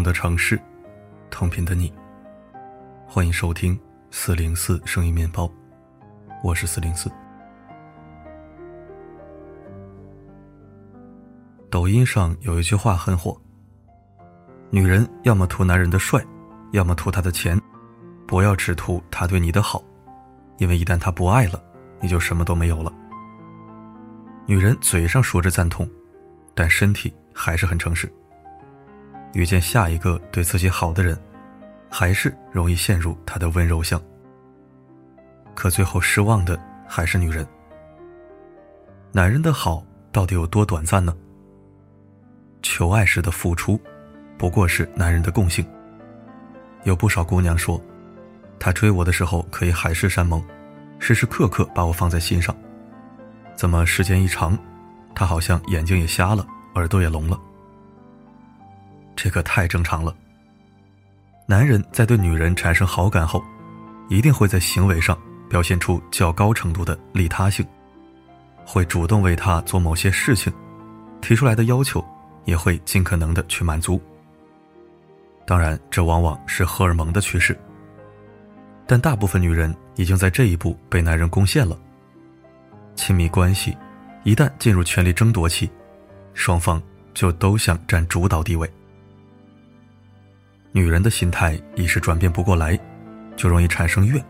同的城市，同频的你。欢迎收听四零四声音面包，我是四零四。抖音上有一句话很火：女人要么图男人的帅，要么图他的钱，不要只图他对你的好，因为一旦他不爱了，你就什么都没有了。女人嘴上说着赞同，但身体还是很诚实。遇见下一个对自己好的人，还是容易陷入他的温柔乡。可最后失望的还是女人。男人的好到底有多短暂呢？求爱时的付出，不过是男人的共性。有不少姑娘说，他追我的时候可以海誓山盟，时时刻刻把我放在心上。怎么时间一长，他好像眼睛也瞎了，耳朵也聋了？这可太正常了。男人在对女人产生好感后，一定会在行为上表现出较高程度的利他性，会主动为她做某些事情，提出来的要求也会尽可能的去满足。当然，这往往是荷尔蒙的趋势，但大部分女人已经在这一步被男人攻陷了。亲密关系一旦进入权力争夺期，双方就都想占主导地位。女人的心态一时转变不过来，就容易产生怨。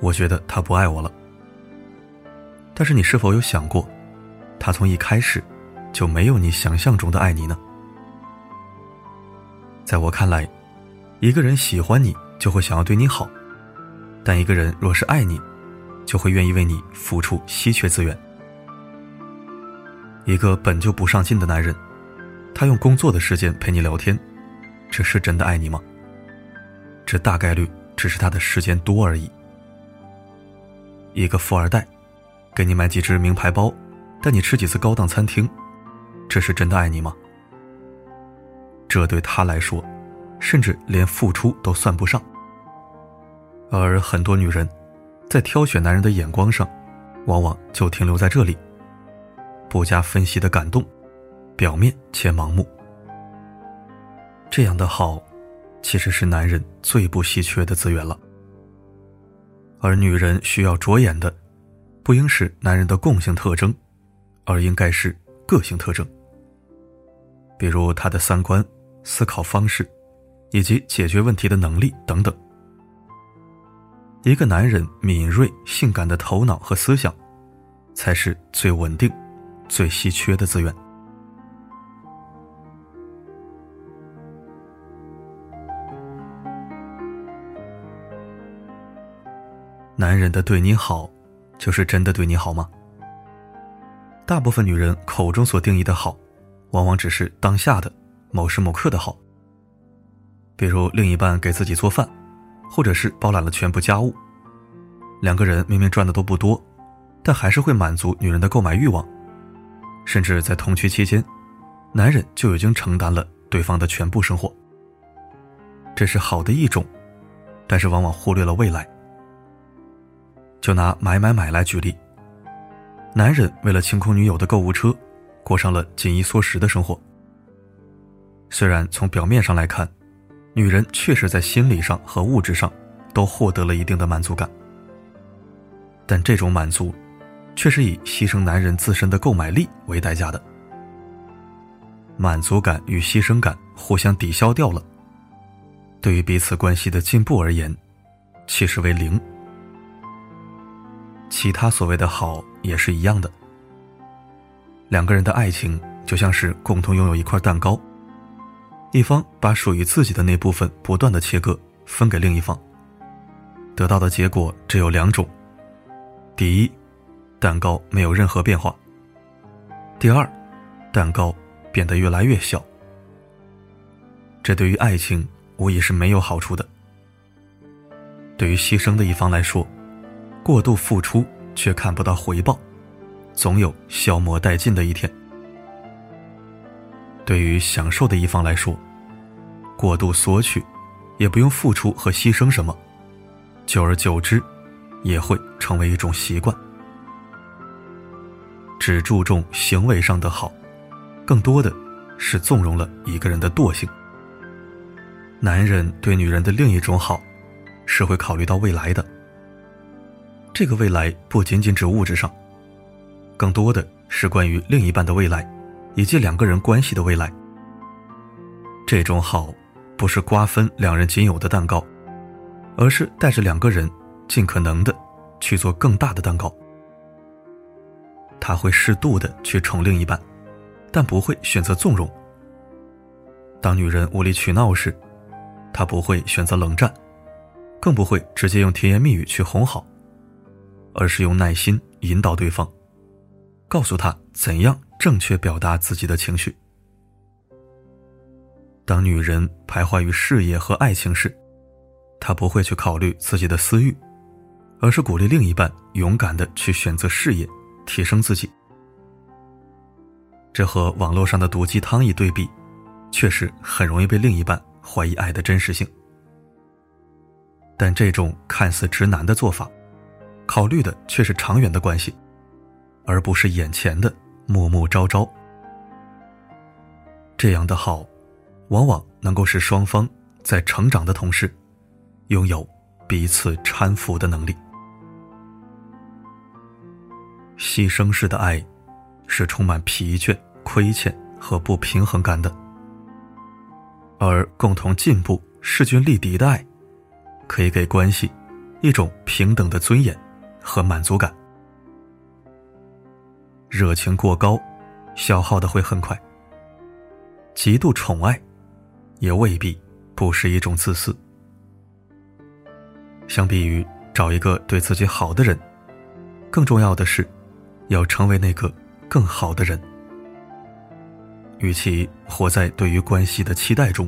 我觉得他不爱我了。但是你是否有想过，他从一开始就没有你想象中的爱你呢？在我看来，一个人喜欢你就会想要对你好，但一个人若是爱你，就会愿意为你付出稀缺资源。一个本就不上进的男人，他用工作的时间陪你聊天。这是真的爱你吗？这大概率只是他的时间多而已。一个富二代，给你买几只名牌包，带你吃几次高档餐厅，这是真的爱你吗？这对他来说，甚至连付出都算不上。而很多女人，在挑选男人的眼光上，往往就停留在这里，不加分析的感动，表面且盲目。这样的好，其实是男人最不稀缺的资源了。而女人需要着眼的，不应是男人的共性特征，而应该是个性特征。比如他的三观、思考方式，以及解决问题的能力等等。一个男人敏锐、性感的头脑和思想，才是最稳定、最稀缺的资源。男人的对你好，就是真的对你好吗？大部分女人口中所定义的好，往往只是当下的某时某刻的好。比如另一半给自己做饭，或者是包揽了全部家务，两个人明明赚的都不多，但还是会满足女人的购买欲望，甚至在同居期间，男人就已经承担了对方的全部生活。这是好的一种，但是往往忽略了未来。就拿买买买来举例，男人为了清空女友的购物车，过上了紧衣缩食的生活。虽然从表面上来看，女人确实在心理上和物质上都获得了一定的满足感，但这种满足，却是以牺牲男人自身的购买力为代价的。满足感与牺牲感互相抵消掉了，对于彼此关系的进步而言，其实为零。其他所谓的好也是一样的。两个人的爱情就像是共同拥有一块蛋糕，一方把属于自己的那部分不断的切割分给另一方，得到的结果只有两种：第一，蛋糕没有任何变化；第二，蛋糕变得越来越小。这对于爱情无疑是没有好处的。对于牺牲的一方来说。过度付出却看不到回报，总有消磨殆尽的一天。对于享受的一方来说，过度索取，也不用付出和牺牲什么，久而久之，也会成为一种习惯。只注重行为上的好，更多的是纵容了一个人的惰性。男人对女人的另一种好，是会考虑到未来的。这个未来不仅仅指物质上，更多的是关于另一半的未来，以及两个人关系的未来。这种好，不是瓜分两人仅有的蛋糕，而是带着两个人尽可能的去做更大的蛋糕。他会适度的去宠另一半，但不会选择纵容。当女人无理取闹时，他不会选择冷战，更不会直接用甜言蜜语去哄好，而是用耐心引导对方，告诉他怎样正确表达自己的情绪。当女人徘徊于事业和爱情时，他不会去考虑自己的私欲，而是鼓励另一半勇敢的去选择事业。提升自己，这和网络上的毒鸡汤一对比，确实很容易被另一半怀疑爱的真实性。但这种看似直男的做法，考虑的却是长远的关系，而不是眼前的暮暮朝朝。这样的好，往往能够使双方在成长的同时，拥有彼此搀扶的能力。牺牲式的爱，是充满疲倦、亏欠和不平衡感的；而共同进步、势均力敌的爱，可以给关系一种平等的尊严和满足感。热情过高，消耗的会很快；极度宠爱，也未必不是一种自私。相比于找一个对自己好的人，更重要的是。要成为那个更好的人，与其活在对于关系的期待中，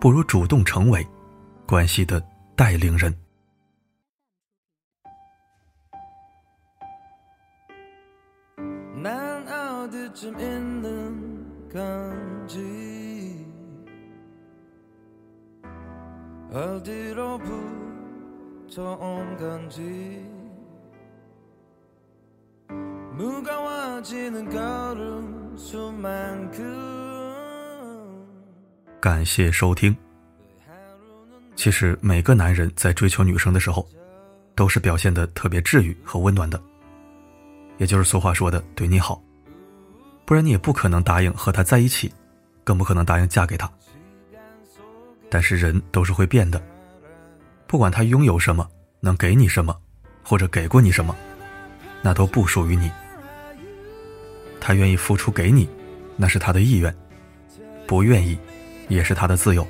不如主动成为关系的带领人。难熬的致命的感激，어디로부터온건지感谢收听。其实每个男人在追求女生的时候，都是表现的特别治愈和温暖的，也就是俗话说的“对你好”， 不然你也不可能答应和他在一起，更不可能答应嫁给他。但是人都是会变的，不管他拥有什么，能给你什么，或者给过你什么，那都不属于你。他愿意付出给你，那是他的意愿；不愿意，也是他的自由。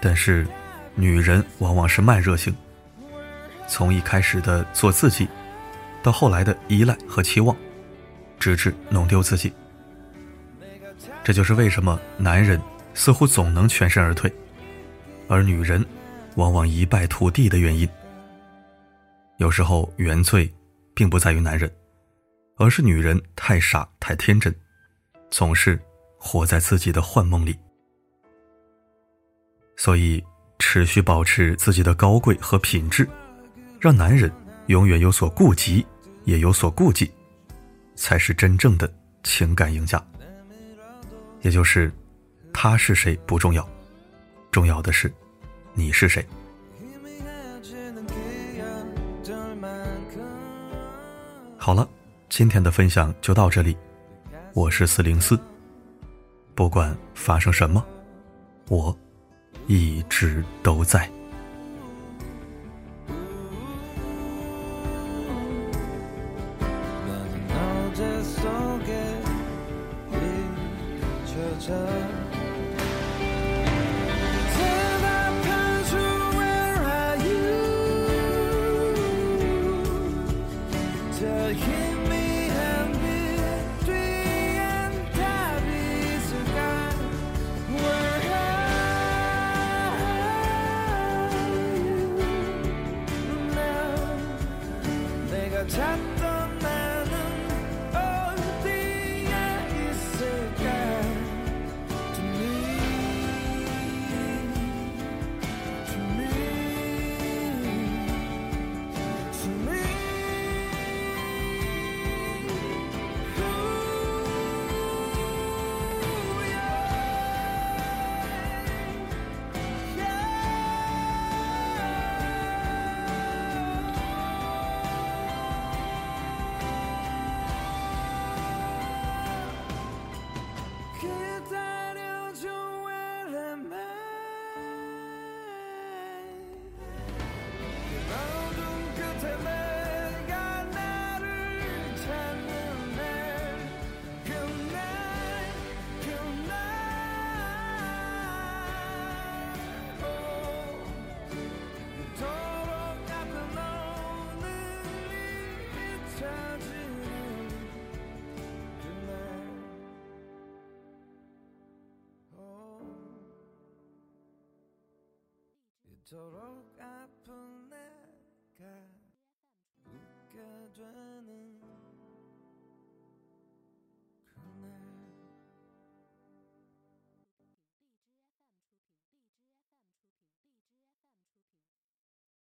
但是，女人往往是慢热型，从一开始的做自己，到后来的依赖和期望，直至弄丢自己。这就是为什么男人似乎总能全身而退，而女人往往一败涂地的原因。有时候原罪，并不在于男人。而是女人太傻太天真，总是活在自己的幻梦里。所以，持续保持自己的高贵和品质，让男人永远有所顾及，也有所顾忌，才是真正的情感赢家。也就是，他是谁不重要，重要的是你是谁。好了。今天的分享就到这里，我是四零四。不管发生什么，我一直都在。 그토록 아픈 내가 웃게 되는